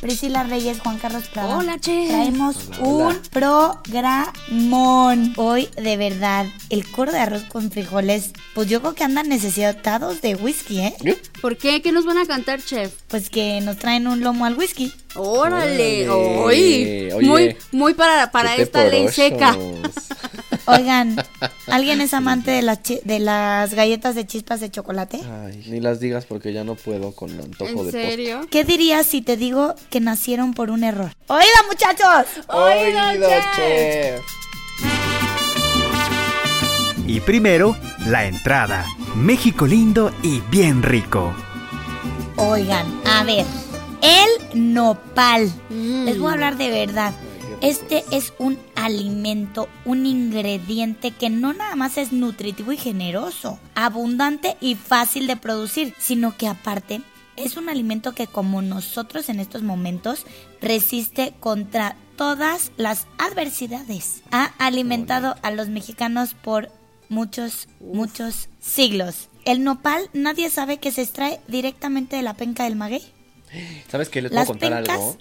Priscila Reyes, Juan Carlos Prada. Hola, chef. Traemos un programón. Hoy, de verdad, el coro de arroz con frijoles, pues yo creo que andan necesitados de whisky, ¿eh? ¿Por qué? ¿Qué nos van a cantar, chef? Pues que nos traen un lomo al whisky. Órale, oye, muy, muy para, para esta ley seca. Oigan, ¿alguien es amante de las, de las galletas de chispas de chocolate? Ay, ni las digas porque ya no puedo con el antojo de ¿En postre. serio? ¿Qué dirías si te digo que nacieron por un error? ¡Oída, muchachos! Oído, chef. Y primero, la entrada. México lindo y bien rico. Oigan, a ver, el nopal. Mm. Les voy a hablar de verdad. Este es un alimento, un ingrediente que no nada más es nutritivo y generoso, abundante y fácil de producir, sino que aparte es un alimento que como nosotros en estos momentos resiste contra todas las adversidades. Ha alimentado a los mexicanos por muchos, muchos siglos. El nopal nadie sabe que se extrae directamente de la penca del maguey. ¿Sabes qué les Las puedo contar pencas. algo?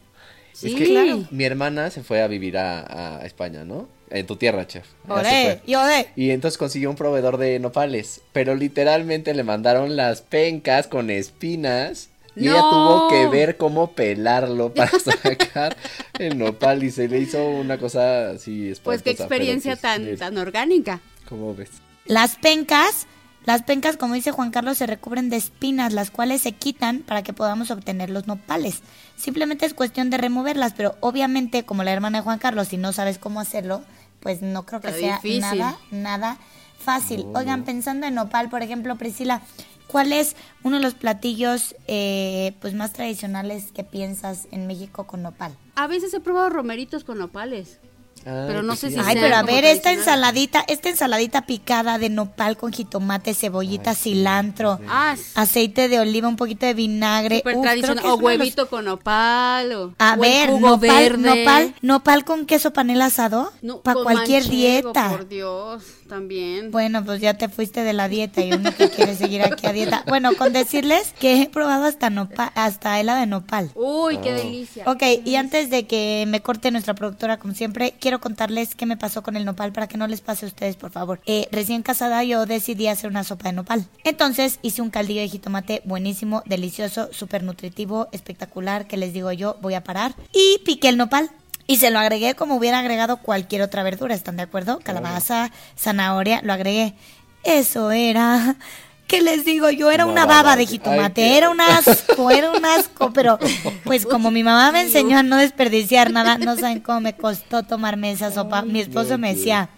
Sí, es que claro. mi hermana se fue a vivir a, a España, ¿no? En tu tierra, chef. ¡Y olé! Y entonces consiguió un proveedor de nopales, pero literalmente le mandaron las pencas con espinas y ella tuvo que ver cómo pelarlo para sacar el nopal y se le hizo una cosa así espantosa. Pues qué experiencia pues, tan, tan orgánica. ¿Cómo ves? Las pencas, las pencas, como dice Juan Carlos, se recubren de espinas, las cuales se quitan para que podamos obtener los nopales. Simplemente es cuestión de removerlas, pero obviamente, como la hermana de Juan Carlos, si no sabes cómo hacerlo, pues no creo que Está sea difícil. nada, nada fácil. Oigan, pensando en nopal, por ejemplo, Priscila, ¿cuál es uno de los platillos eh, pues más tradicionales que piensas en México con nopal? A veces he probado romeritos con nopales. Ah, Pero no pues sé si Ay, sea pero a ver, esta ensaladita, esta ensaladita picada de nopal con jitomate, cebollita, cilantro, Ah, aceite de oliva, un poquito de vinagre. Uf, tradicional. O los- huevito con nopal. O, A o ver, jugo nopal, verde. nopal, nopal con queso panela asado No, para cualquier manchego, dieta. Por Dios, también. Bueno, pues ya te fuiste de la dieta y uno que quiere seguir aquí a dieta. Bueno, con decirles que he probado hasta nopal, hasta helado de nopal. Uy, qué delicia. Ok, y antes de que me corte nuestra productora, como siempre, quiero contarles qué me pasó con el nopal para que no les pase a ustedes, por favor. Eh, recién casada yo decidí hacer una sopa de nopal. Entonces hice un caldillo de jitomate buenísimo, delicioso, súper nutritivo, espectacular, que les digo yo, voy a parar. Y piqué el nopal. Y se lo agregué como hubiera agregado cualquier otra verdura, ¿están de acuerdo? Calabaza, zanahoria, lo agregué. Eso era... ¿Qué les digo yo? Era una Una baba baba. de jitomate, era un asco, era un asco, pero pues como mi mamá me enseñó a no desperdiciar nada, no saben cómo me costó tomarme esa sopa. Mi esposo me decía,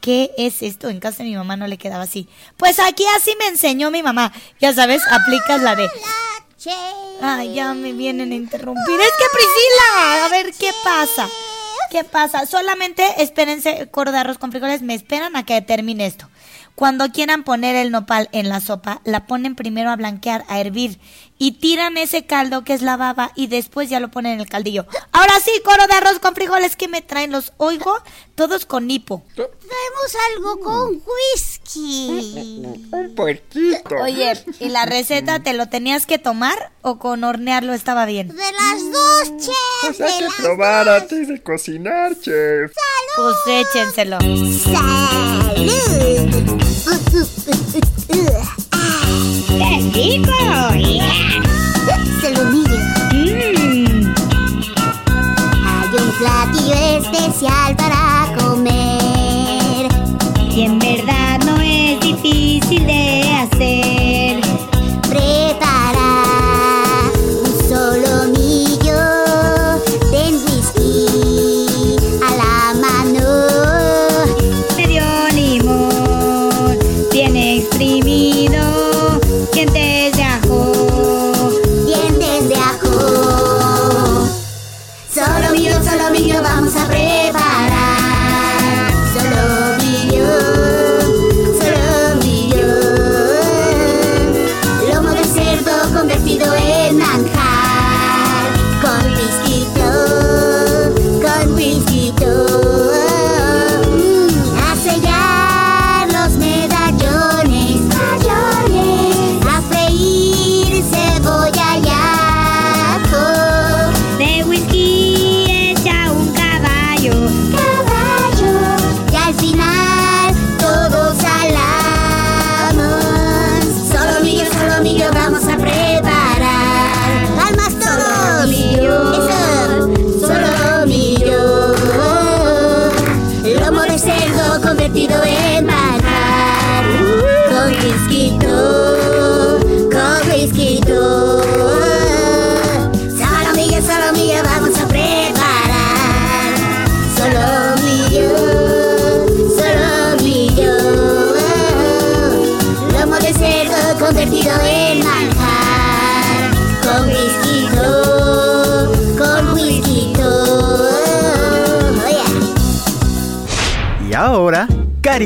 ¿qué es esto? En casa de mi mamá no le quedaba así. Pues aquí así me enseñó mi mamá. Ya sabes, aplicas la de... Ay, ya me vienen a interrumpir. Es que Priscila, a ver qué pasa. ¿Qué pasa? Solamente espérense, coro de arroz con frijoles, me esperan a que termine esto. Cuando quieran poner el nopal en la sopa, la ponen primero a blanquear, a hervir, y tiran ese caldo que es la baba y después ya lo ponen en el caldillo. Ahora sí, coro de arroz con frijoles que me traen, los oigo todos con hipo. Traemos algo con whisky. Un puerquito. Oye, ¿y la receta te lo tenías que tomar o con hornearlo estaba bien? De las dos, chef. Pues hay de que las probar antes de cocinar, chef. Pues échenselo. ¡Salud! ¡Qué rico! Saludillo. Hay un platillo especial para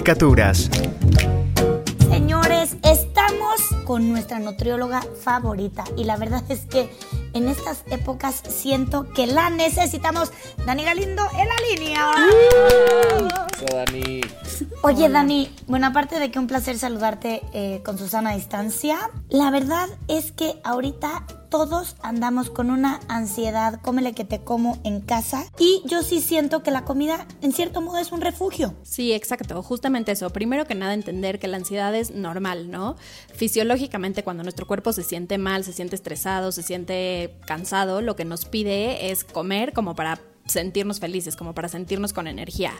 caricaturas. Señores, estamos con nuestra nutrióloga favorita y la verdad es que en estas épocas siento que la necesitamos. Dani Galindo en la línea. Eso, Dani. Oye, Dani, bueno, aparte de que un placer saludarte eh, con Susana a distancia, la verdad es que ahorita todos andamos con una ansiedad, cómele que te como en casa, y yo sí siento que la comida en cierto modo es un refugio. Sí, exacto, justamente eso. Primero que nada entender que la ansiedad es normal, ¿no? Fisiológicamente cuando nuestro cuerpo se siente mal, se siente estresado, se siente cansado, lo que nos pide es comer como para sentirnos felices, como para sentirnos con energía.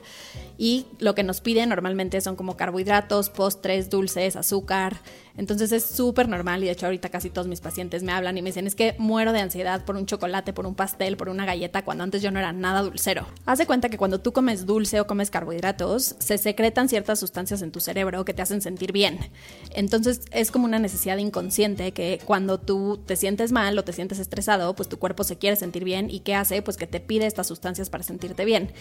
Y lo que nos pide normalmente son como carbohidratos, postres, dulces, azúcar. Entonces es súper normal y de hecho ahorita casi todos mis pacientes me hablan y me dicen es que muero de ansiedad por un chocolate, por un pastel, por una galleta, cuando antes yo no era nada dulcero. Haz de cuenta que cuando tú comes dulce o comes carbohidratos, se secretan ciertas sustancias en tu cerebro que te hacen sentir bien. Entonces es como una necesidad inconsciente que cuando tú te sientes mal o te sientes estresado, pues tu cuerpo se quiere sentir bien y ¿qué hace? Pues que te pide estas sustancias para sentirte bien.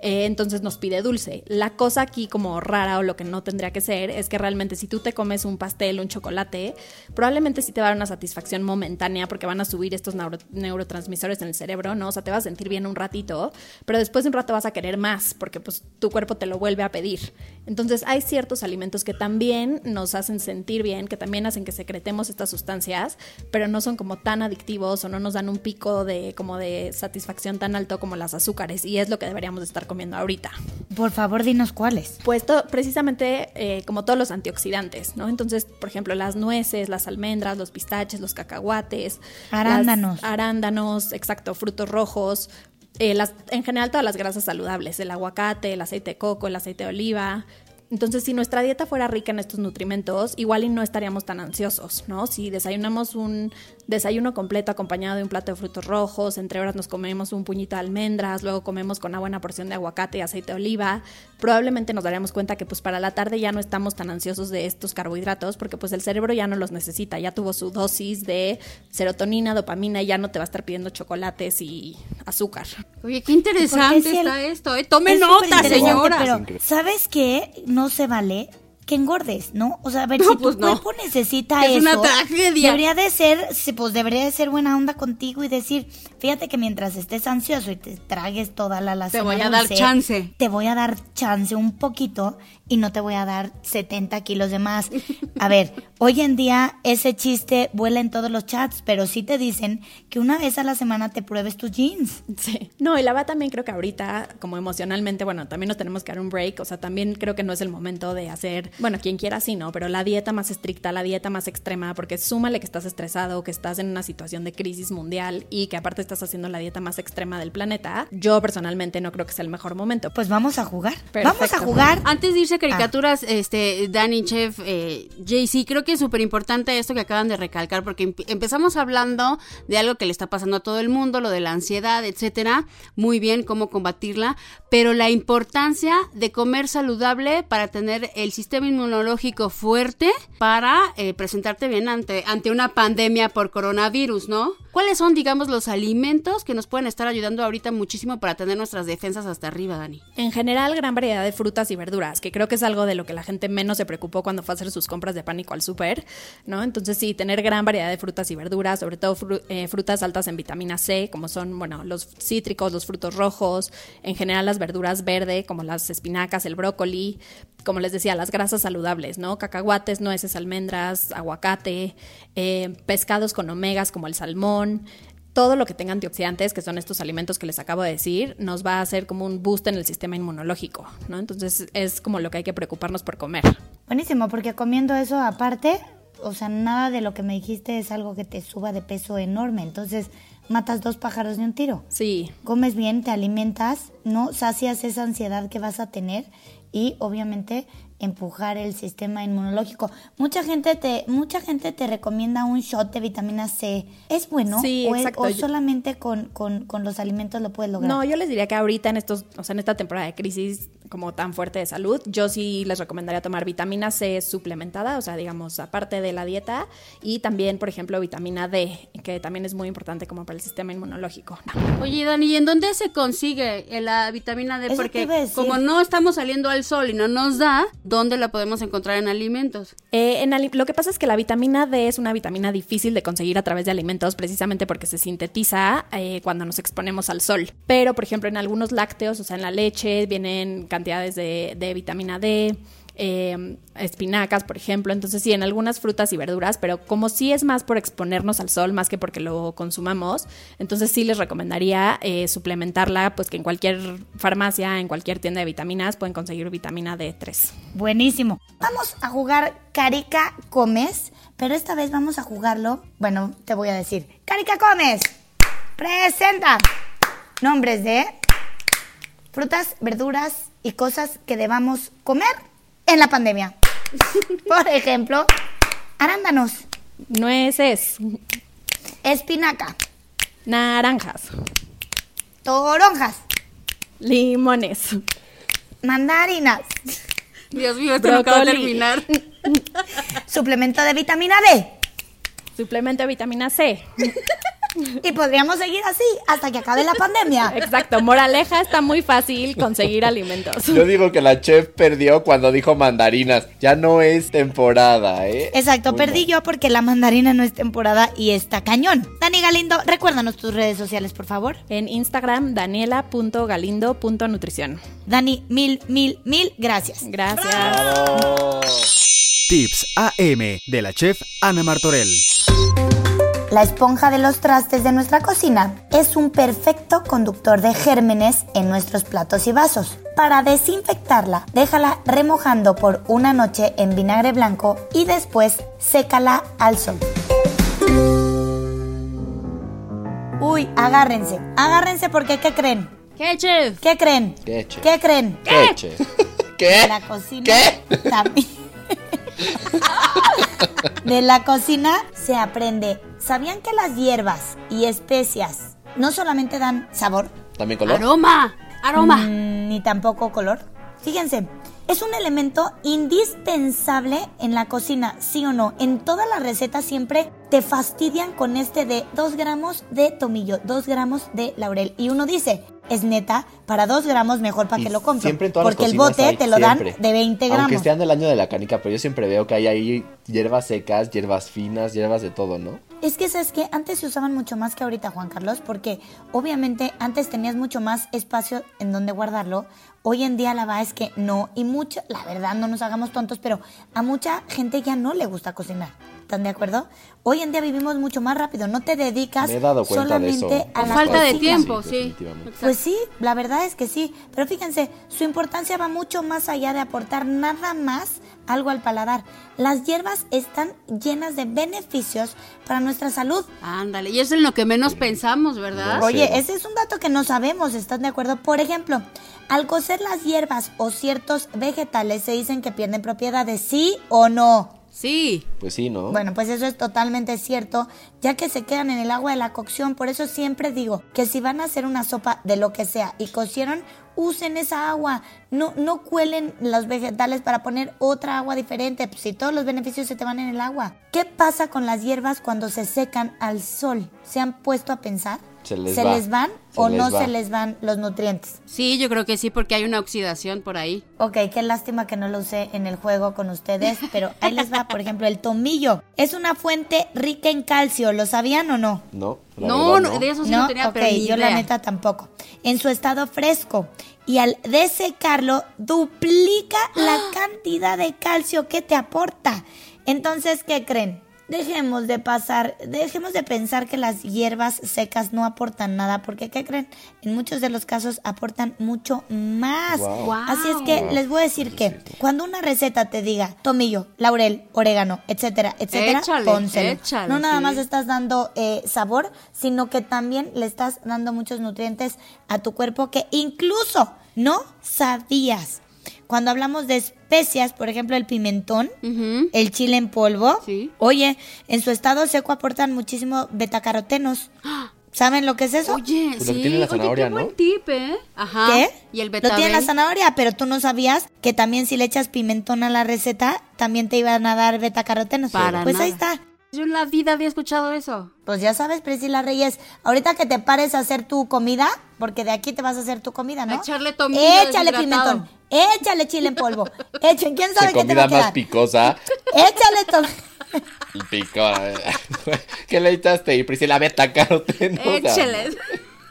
Eh, entonces nos pide dulce. La cosa aquí como rara o lo que no tendría que ser es que realmente si tú te comes un pastel, un chocolate, probablemente sí te va a dar una satisfacción momentánea porque van a subir estos neuro- neurotransmisores en el cerebro, ¿no? O sea, te vas a sentir bien un ratito, pero después de un rato vas a querer más porque pues tu cuerpo te lo vuelve a pedir. Entonces hay ciertos alimentos que también nos hacen sentir bien, que también hacen que secretemos estas sustancias, pero no son como tan adictivos o no nos dan un pico de como de satisfacción tan alto como las azúcares y es lo que deberíamos de estar comiendo ahorita. Por favor, dinos cuáles. Pues to- precisamente eh, como todos los antioxidantes, ¿no? Entonces, por ejemplo, las nueces, las almendras, los pistaches, los cacahuates, Arándanos. arándanos, exacto, frutos rojos, eh, las, en general todas las grasas saludables, el aguacate, el aceite de coco, el aceite de oliva. Entonces, si nuestra dieta fuera rica en estos nutrimentos, igual y no estaríamos tan ansiosos, ¿no? Si desayunamos un desayuno completo acompañado de un plato de frutos rojos, entre horas nos comemos un puñito de almendras, luego comemos con una buena porción de aguacate y aceite de oliva, probablemente nos daríamos cuenta que pues para la tarde ya no estamos tan ansiosos de estos carbohidratos porque pues el cerebro ya no los necesita, ya tuvo su dosis de serotonina, dopamina y ya no te va a estar pidiendo chocolates y azúcar. Oye, qué interesante Porque si el- está esto, ¿eh? Tome Es nota, señora. Pero, ¿sabes qué? No se vale que engordes, ¿no? O sea, a ver, No, si pues tu no. cuerpo necesita Es eso. una tragedia. Debería de ser, pues debería de ser buena onda contigo y decir, fíjate que mientras estés ansioso y te tragues toda la la Te voy a dar chance. Te voy a dar chance un poquito y no te voy a dar 70 kilos de más. A ver, hoy en día ese chiste vuela en todos los chats, pero sí te dicen que una vez a la semana te pruebes tus jeans. Sí. No, y la verdad también creo que ahorita, como emocionalmente, bueno, también nos tenemos que dar un break. O sea, también creo que no es el momento de hacer, bueno, quien quiera sí, ¿no? Pero la dieta más estricta, la dieta más extrema, porque súmale que estás estresado, que estás en una situación de crisis mundial y que aparte estás haciendo la dieta más extrema del planeta. Yo personalmente no creo que sea el mejor momento. Pues vamos a jugar. Perfecto. Vamos a jugar. Antes de irse a Ah. caricaturas, este, Danny, Chef, eh, JC, creo que es súper importante esto que acaban de recalcar, porque empe- empezamos hablando de algo que le está pasando a todo el mundo, lo de la ansiedad, etcétera. Muy bien, cómo combatirla, pero la importancia de comer saludable para tener el sistema inmunológico fuerte para eh, presentarte bien ante, ante una pandemia por coronavirus, ¿no? ¿Cuáles son, digamos, los alimentos que nos pueden estar ayudando ahorita muchísimo para tener nuestras defensas hasta arriba, Dani? En general, gran variedad de frutas y verduras, que creo que es algo de lo que la gente menos se preocupó cuando fue a hacer sus compras de pánico al súper, ¿no? Entonces, sí, tener gran variedad de frutas y verduras, sobre todo eh, frutas altas en vitamina C, como son, bueno, los cítricos, los frutos rojos, en general las verduras verde, como las espinacas, el brócoli, como les decía, las grasas saludables, ¿no? Cacahuates, nueces, almendras, aguacate, eh, pescados con omegas como el salmón, todo lo que tenga antioxidantes, que son estos alimentos que les acabo de decir, nos va a hacer como un boost en el sistema inmunológico, ¿no? Entonces es como lo que hay que preocuparnos por comer. Buenísimo, porque comiendo eso aparte, o sea, nada de lo que me dijiste es algo que te suba de peso enorme. Entonces, matas dos pájaros de un tiro. Sí, Comes bien, te alimentas ¿no? Sacias esa ansiedad que vas a tener y obviamente empujar el sistema inmunológico. Mucha gente te, mucha gente te recomienda un shot de vitamina C. ¿Es bueno? Sí, o, es- o solamente con, con- con los alimentos lo puedes lograr? No, yo les diría que ahorita en estos, o sea, en esta temporada de crisis como tan fuerte de salud, yo sí les recomendaría tomar vitamina C suplementada, o sea, digamos, aparte de la dieta, y también, por ejemplo, vitamina D, que también es muy importante como para el sistema inmunológico. Oye, Dani, ¿y en dónde se consigue la vitamina D? Eso Porque como no estamos saliendo al sol y no nos da, ¿dónde la podemos encontrar en alimentos? Eh, en ali- lo que pasa es que la vitamina D es una vitamina difícil de conseguir a través de alimentos precisamente porque se sintetiza eh, cuando nos exponemos al sol. Pero, por ejemplo, en algunos lácteos, o sea, en la leche, vienen cantidades de, vitamina D. eh, espinacas, por ejemplo, entonces sí, en algunas frutas y verduras, pero como sí es más por exponernos al sol, más que porque lo consumamos, entonces sí les recomendaría eh, suplementarla, pues que en cualquier farmacia, en cualquier tienda de vitaminas pueden conseguir vitamina D3. Buenísimo. Vamos a jugar Carica Comes, pero esta vez vamos a jugarlo. Bueno, te voy a decir. Carica Comes, presenta nombres de frutas, verduras y cosas que debamos comer en la pandemia. Por ejemplo, arándanos, Nueces, espinaca, naranjas, toronjas, limones, mandarinas, Dios mío, esto no acaba de terminar. suplemento de vitamina D. suplemento de vitamina C. Y podríamos seguir así hasta que acabe la pandemia. Exacto, moraleja está muy fácil conseguir alimentos. Yo digo que la chef perdió cuando dijo mandarinas. Ya no es temporada, ¿eh? Exacto, Muy perdí mal. yo porque la mandarina no es temporada y está cañón. Dani Galindo, recuérdanos tus redes sociales, por favor. En Instagram, daniela.galindo.nutrición. Dani, mil, mil, mil gracias. Gracias. Bravo. Tips AM de la chef Ana Martorell. La esponja de los trastes de nuestra cocina es un perfecto conductor de gérmenes en nuestros platos y vasos. Para desinfectarla, déjala remojando por una noche en vinagre blanco y después sécala al sol. Uy, agárrense, agárrense porque ¿qué creen? ¿Qué, chef? ¿Qué creen? ¿Qué, chef? ¿Qué creen? ¿Qué, chef? ¿Qué? La cocina ¿Qué? también. De la cocina se aprende. ¿Sabían que las hierbas y especias no solamente dan sabor, ¿También color? Aroma, aroma. mm, ni tampoco color? Fíjense, es un elemento indispensable en la cocina, ¿sí o no? En todas las recetas siempre te fastidian con este de 2 gramos de tomillo, 2 gramos de laurel. Y uno dice, es neta, para 2 gramos mejor para Y que lo compro. Siempre en todas las porque el bote hay, te lo dan de 20 gramos. Aunque esté en el año de la canica, pero yo siempre veo que hay ahí hierbas secas, hierbas finas, hierbas de todo, ¿no? Es que, ¿sabes que Antes se usaban mucho más que ahorita, Juan Carlos, porque obviamente antes tenías mucho más espacio en donde guardarlo. Hoy en día la verdad es que no. Y mucha, la verdad, no nos hagamos tontos, pero a mucha gente ya no le gusta cocinar. ¿Están de acuerdo? Hoy en día vivimos mucho más rápido. No te dedicas Me he dado cuenta de solamente eso. a la falta de tiempo, Sí, sí. Pues sí, la verdad es que sí. Pero fíjense, su importancia va mucho más allá de aportar nada más algo al paladar. Las hierbas están llenas de beneficios para nuestra salud. Ándale, y eso es en lo que menos pensamos, ¿verdad? Oye, Sí. ese es un dato que no sabemos, ¿están de acuerdo? Por ejemplo, al cocer las hierbas o ciertos vegetales se dicen que pierden propiedades, ¿sí o no? Sí. Pues sí, ¿no? Bueno, pues eso es totalmente cierto, ya que se quedan en el agua de la cocción. Por eso siempre digo que si van a hacer una sopa de lo que sea y cocieron, usen esa agua. No, no cuelen los vegetales para poner otra agua diferente. Pues si todos los beneficios se te van en el agua. ¿Qué pasa con las hierbas cuando se secan al sol? ¿Se han puesto a pensar? Se les va. van Se o les no va. se les van los nutrientes? Sí, yo creo que sí, porque hay una oxidación por ahí. Ok, qué lástima que no lo usé en el juego con ustedes, pero ahí les va, por ejemplo, el tomillo. Es una fuente rica en calcio, ¿lo sabían o no? No, la No, verdad, no, de eso sí no, No, tenía ok, pero ni yo la idea. neta tampoco. En su estado fresco. Y al desecarlo, duplica la cantidad de calcio que te aporta. Entonces, ¿qué creen? Dejemos de pasar, dejemos de pensar que las hierbas secas no aportan nada, porque ¿qué creen? En muchos de los casos aportan mucho más. Wow. Wow. Así es que les voy a decir que cuando una receta te diga tomillo, laurel, orégano, etcétera, etcétera, Échale, pónselo. échale, no nada sí. más estás dando eh, sabor, sino que también le estás dando muchos nutrientes a tu cuerpo que incluso no sabías. Cuando hablamos de especias, por ejemplo, el pimentón, el chile en polvo, Sí. oye, en su estado seco aportan muchísimo betacarotenos. ¿Saben lo que es eso? Oye, Pues lo que sí. tiene la Oye, zanahoria, qué ¿no? buen tip, ¿eh? Ajá. ¿Qué? Y el Lo tiene betabel. la zanahoria, pero tú no sabías que también si le echas pimentón a la receta, también te iban a dar betacarotenos. Para pues ahí está. Yo en la vida había escuchado eso. Pues ya sabes, Priscila Reyes, ahorita que te pares a hacer tu comida, porque de aquí te vas a hacer tu comida, ¿no? A echarle tomillo Échale pimentón, échale chile en polvo, echen, ¿quién sabe Se qué te va comida a más picosa. Échale tomillo. El pico. ¿Qué le echaste? Y Priscila, beta caroteno. o sea, Échele.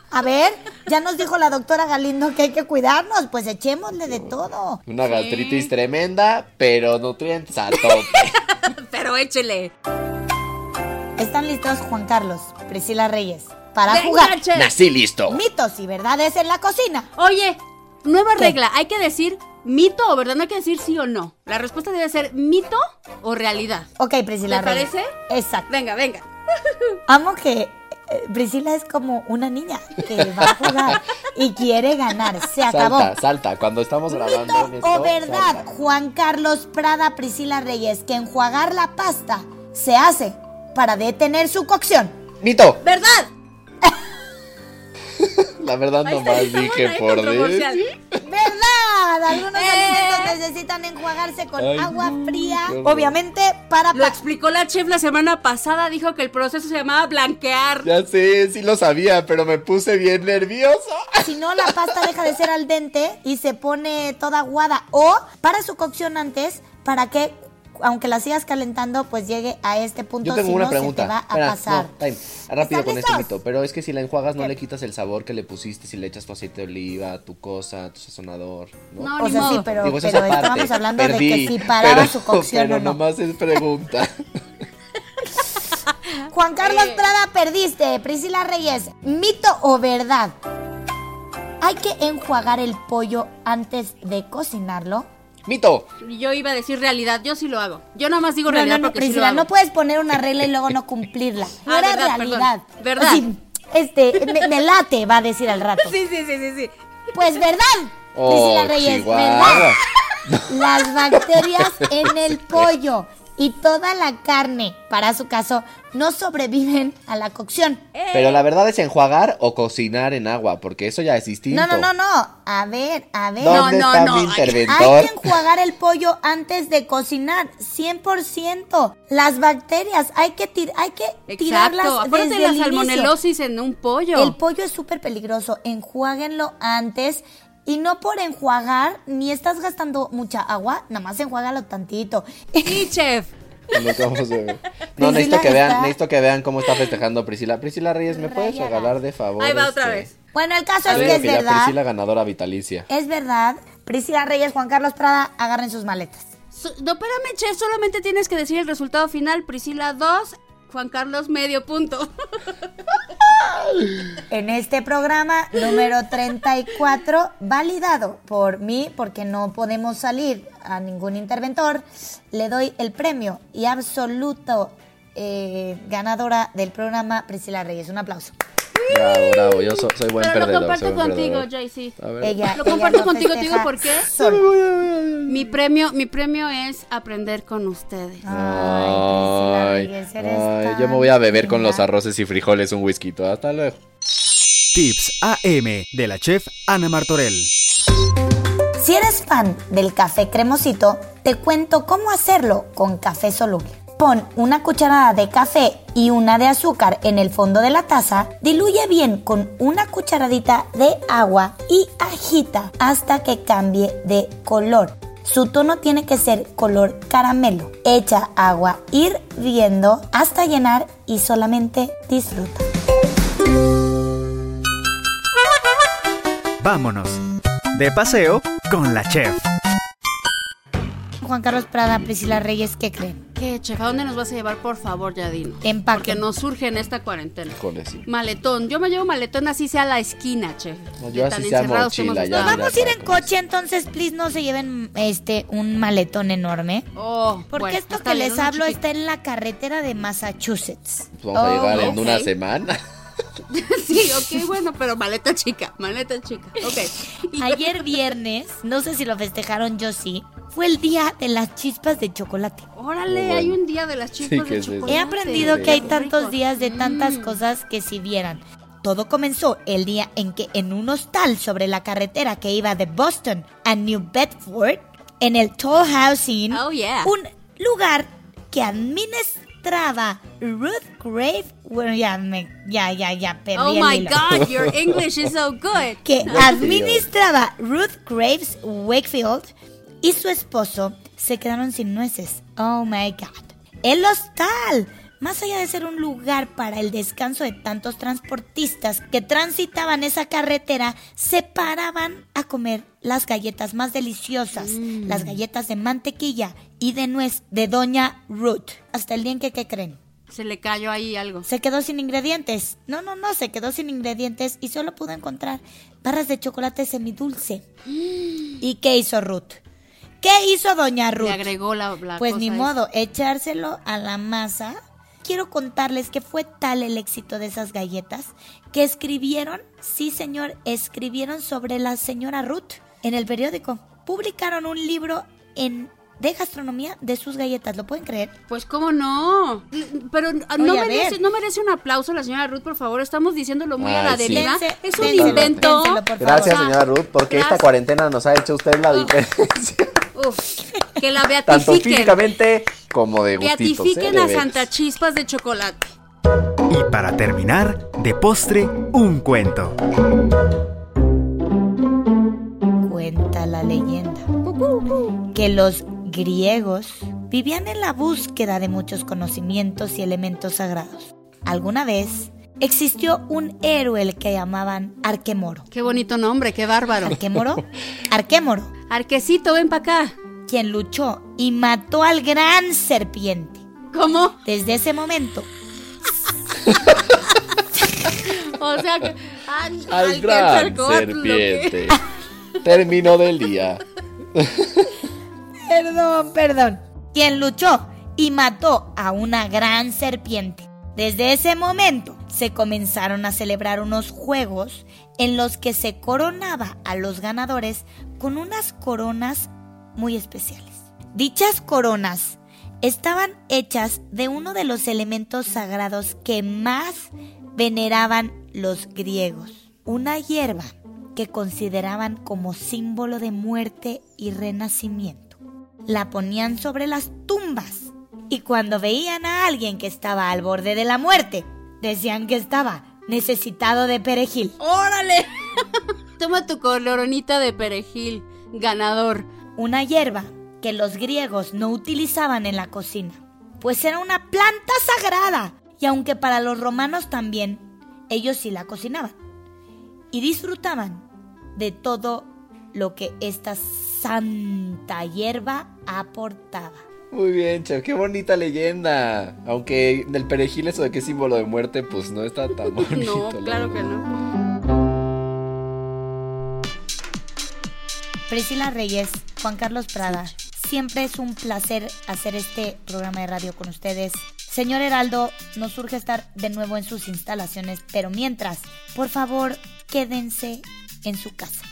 A ver, ya nos dijo la doctora Galindo que hay que cuidarnos, pues echémosle de todo. Una gastritis tremenda, pero nutrientes a tope. Pero échele. ¿Están listos Juan Carlos, Priscila Reyes, para Venga, jugar chef. Nací listo. mitos y verdades en la cocina? Oye, nueva ¿Qué? regla. Hay que decir mito o verdad. No hay que decir sí o no. La respuesta debe ser mito o realidad. Ok, Priscila ¿Te parece? Exacto. Venga, venga. Amo que eh, Priscila es como una niña que va a jugar y quiere ganar. Se acabó. Salta, salta. Cuando estamos grabando en Mito esto, o verdad, salta. Juan Carlos Prada, Priscila Reyes, que enjuagar la pasta se hace para detener su cocción. Mito. ¿Verdad? La verdad Ahí nomás está dije por decir. ¿Verdad? Algunos Eh. alimentos necesitan enjuagarse con Ay, agua fría, obviamente para... Lo explicó la chef la semana pasada. Dijo que el proceso se llamaba blanquear. Ya sé, sí lo sabía, pero me puse bien nervioso. Si no, la pasta deja de ser al dente y se pone toda aguada. O para su cocción antes, para que, aunque la sigas calentando, pues llegue a este punto. Yo tengo si una no, pregunta. se te va a Espera, pasar. no, time. Rápido ¿Están con este mito. Pero es que si la enjuagas no ¿Qué? le quitas el sabor que le pusiste, si le echas tu aceite de oliva, tu cosa, tu sazonador, ¿no? No, O ni sea, sí, modo. pero, Digo, estábamos hablando de que si paraba pero- su cocción pero o no. nomás es pregunta. Juan Carlos Prada, perdiste. Priscila Reyes, ¿mito o verdad? ¿Hay que enjuagar el pollo antes de cocinarlo? Mito. Yo iba a decir realidad. Yo sí lo hago. Yo nada más digo No, realidad no, no, porque sí lo Priscila, hago. no puedes poner una regla y luego no cumplirla. No Ah, era verdad, realidad. perdón. Verdad. Así, este, me, me late, va a decir al rato. Sí, sí, sí, sí, sí. Pues verdad, Oh, Priscila Reyes, Chihuahua. verdad. Las bacterias en el pollo y toda la carne, para su caso, no sobreviven a la cocción. Pero la verdad es enjuagar o cocinar en agua, porque eso ya es distinto. No, no, no, no. A ver, a ver. ¿Dónde No, no, está no, mi interventor? Hay que enjuagar el pollo antes de cocinar, 100%. Las bacterias, hay que, tir- hay que tirarlas Exacto. De desde la el inicio. salmonelosis en un pollo. El pollo es súper peligroso, enjuáguenlo antes y no por enjuagar ni estás gastando mucha agua, nada más enjuágalo tantito. Sí, chef. No, necesito que vean, está- necesito que vean cómo está festejando Priscila. Priscila Reyes, ¿me puedes Rayada. regalar de favor? Ahí va otra este, vez. Bueno, el caso es que es verdad. Priscila ganadora vitalicia. Es verdad. Priscila Reyes, Juan Carlos Prada, agarren sus maletas. So- no, espérame, chef. Solamente tienes que decir el resultado final. Priscila 2, Juan Carlos medio punto. En este programa número 34, validado por mí, porque no podemos salir a ningún interventor, le doy el premio y absoluto eh, ganadora del programa Priscila Reyes. Un aplauso. Bravo, bravo. Yo so- soy buen Pero lo perdedor. comparto soy buen contigo. Ella, Lo comparto lo contigo, te digo por qué. Mi premio, mi premio es aprender con ustedes. Ay, Ay, ay, yo me voy a beber con los arroces y frijoles un whisky. Hasta luego. Tips AM de la chef Ana Martorell. Si eres fan del café cremosito, te cuento cómo hacerlo con café soluble. Pon una cucharada de café y una de azúcar en el fondo de la taza, diluye bien con una cucharadita de agua y agita hasta que cambie de color. Su tono tiene que ser color caramelo. Echa agua hirviendo hasta llenar y solamente disfruta. Vámonos. De paseo con la chef. Juan Carlos Prada, Priscila Reyes, ¿qué creen? ¿Qué, chef? ¿A dónde nos vas a llevar, por favor, ya dinos? Empaque. Porque nos surge en esta cuarentena. Híjole, sí. Maletón. Yo me llevo maletón así sea a la esquina, chef. No, yo tan así sea mochila, ya. Nos vamos a ir en coche, entonces, please, no se lleven este un maletón enorme. Oh, Porque bueno, esto que les hablo chiquito. está en la carretera de Massachusetts. Pues vamos a llegar en una semana. Sí, ok, bueno, pero maleta chica, maleta chica. Ok. Ayer viernes, no sé si lo festejaron, yo sí, fue el día de las chispas de chocolate. Órale, hay un día de las chispas ¿qué de chocolate. He aprendido que hay tantos rico. días de tantas Mm. cosas que si vieran. Todo comenzó el día en que en un hostal sobre la carretera que iba de Boston a New Bedford, en el Toll Housing, Oh, yeah. un lugar que administraba Ruth Grave, bueno, ya, me, ya, ya, ya, perdí Oh el my hilo. god, your English is so good. que administraba Ruth Graves Wakefield y su esposo se quedaron sin nueces. Oh my God. El hostal, más allá de ser un lugar para el descanso de tantos transportistas que transitaban esa carretera, se paraban a comer las galletas más deliciosas, las galletas de mantequilla y de nuez de Doña Ruth. Hasta el día en que, ¿qué creen? Se le cayó ahí algo. Se quedó sin ingredientes. No, no, no, se quedó sin ingredientes y solo pudo encontrar barras de chocolate semidulce. ¿Y qué hizo Ruth? ¿Qué hizo Doña Ruth? Le agregó la, la pues cosa ni esa. modo, echárselo a la masa. Quiero contarles que fue tal el éxito de esas galletas que escribieron, sí señor, escribieron sobre la señora Ruth en el periódico. Publicaron un libro en de gastronomía de sus galletas, ¿lo pueden creer? Pues cómo no. Pero ah, no, merece, no merece un aplauso la señora Ruth, por favor. Estamos diciéndolo muy a la sí. Dense- Es un invento. dénselo. Gracias, señora Ruth, porque esta cuarentena nos ha hecho usted la diferencia. Uf, que la Tanto beatifiquen. físicamente como de gustitos. ¿eh? Beatifiquen De a. Santa Chispas de chocolate. Y para terminar, de postre, un cuento. Cuenta la leyenda que los griegos vivían en la búsqueda de muchos conocimientos y elementos sagrados. Alguna vez existió un héroe el que llamaban Arquemoro. Qué bonito nombre, qué bárbaro. ¿Arquemoro? Arquemoro, Arquecito, ven para acá. quien luchó y mató al gran serpiente. ¿Cómo? Desde ese momento, O sea que. Al, gran que- serpiente. Término del día. Perdón, perdón. Quien luchó y mató a una gran serpiente. Desde ese momento se comenzaron a celebrar unos juegos en los que se coronaba a los ganadores con unas coronas muy especiales. Dichas coronas estaban hechas de uno de los elementos sagrados que más veneraban los griegos, una hierba que consideraban como símbolo de muerte y renacimiento. La ponían sobre las tumbas y cuando veían a alguien que estaba al borde de la muerte, decían que estaba necesitado de perejil. ¡Órale! Toma tu coronita de perejil, ganador. Una hierba que los griegos no utilizaban en la cocina, pues era una planta sagrada y aunque para los romanos también, ellos sí la cocinaban y disfrutaban de todo lo que esta santa hierba aportaba. Muy bien, chef, qué bonita leyenda. Aunque del perejil eso de es símbolo de muerte, pues no está tan bonito. No, la claro que no. Priscila Reyes, Juan Carlos Prada, siempre es un placer hacer este programa de radio con ustedes. Señor Heraldo, nos surge estar de nuevo en sus instalaciones, pero mientras, por favor, quédense en su casa.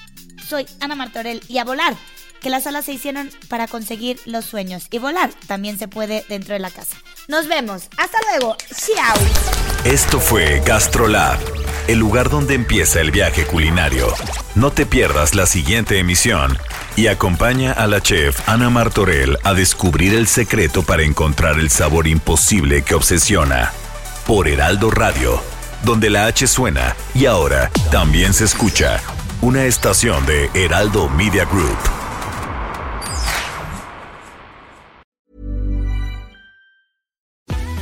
Soy Ana Martorell y a volar, que las alas se hicieron para conseguir los sueños y volar también se puede dentro de la casa. Nos vemos, hasta luego, chao. Esto fue Gastrolab, el lugar donde empieza el viaje culinario. No te pierdas la siguiente emisión y acompaña a la chef Ana Martorell a descubrir el secreto para encontrar el sabor imposible que obsesiona. Por Heraldo Radio, donde la H suena y ahora también se escucha. Una estación de Heraldo Media Group.